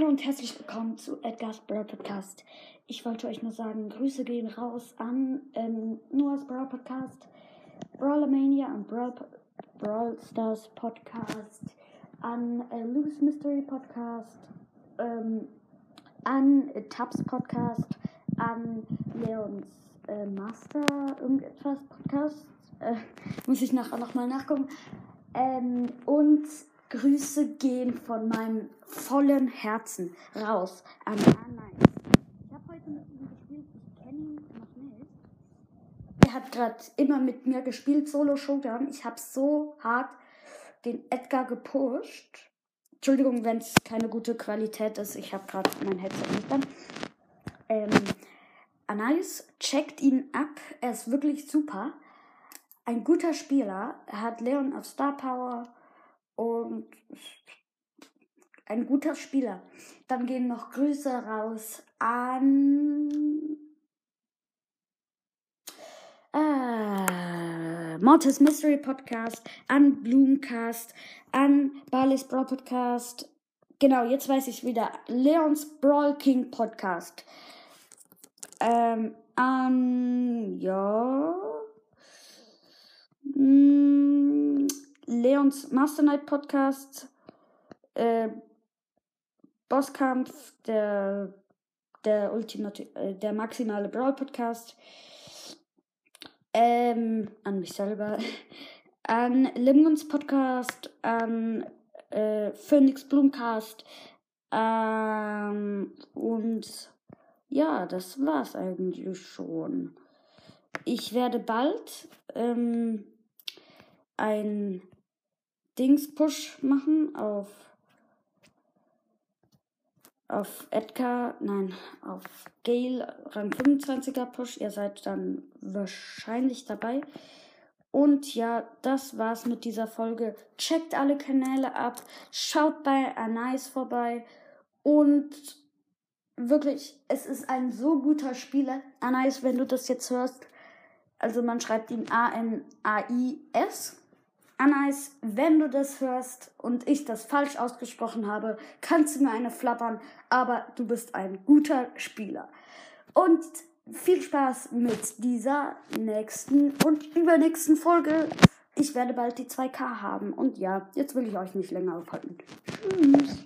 und herzlich willkommen zu Edgar's Brawl Podcast. Ich wollte euch nur sagen, Grüße gehen raus an ähm, Noah's Brawl Podcast, Brawlermania und Brawl, Brawl Stars Podcast, an äh, Lou's Mystery Podcast, ähm, an äh, Tabs Podcast, an Leons äh, Master irgendetwas Podcast. Äh, muss ich nachher nochmal nachgucken. Ähm, und Grüße gehen von meinem vollen Herzen raus an Anais. Ich habe heute mit ihm gespielt, ich kenne ihn noch nicht. Er hat gerade immer mit mir gespielt, Solo Showdown. Ich habe so hart den Edgar gepusht. Entschuldigung, wenn es keine gute Qualität ist. Ich habe gerade mein Headset nicht an. Ähm, Anais checkt ihn ab. Er ist wirklich super. Ein guter Spieler. Er hat Leon auf Star Power und ein guter Spieler. Dann gehen noch Grüße raus an äh, Mortis Mystery Podcast, an Bloomcast, an Barley's Brawl Podcast. Genau, jetzt weiß ich wieder. Leons Brawl King Podcast. Ähm, an, ja. Leons Master Night Podcast, äh, Bosskampf, der, der, Ultimate, äh, der maximale Brawl Podcast, ähm, an mich selber, an Limguns Podcast, an äh, Phoenix Bloomcast, ähm, und ja, das war's eigentlich schon. Ich werde bald ähm, ein Dings-Push machen auf auf Edgar, nein, auf Gale Rang 25er Push. Ihr seid dann wahrscheinlich dabei. Und ja, das war's mit dieser Folge. Checkt alle Kanäle ab, schaut bei Anais vorbei und wirklich, es ist ein so guter Spieler. Anais, wenn du das jetzt hörst, also man schreibt ihn A-N-A-I-S. Anais, wenn du das hörst und ich das falsch ausgesprochen habe, kannst du mir eine flappern, aber du bist ein guter Spieler. Und viel Spaß mit dieser nächsten und übernächsten Folge. Ich werde bald die 2K haben. Und ja, jetzt will ich euch nicht länger aufhalten. Tschüss.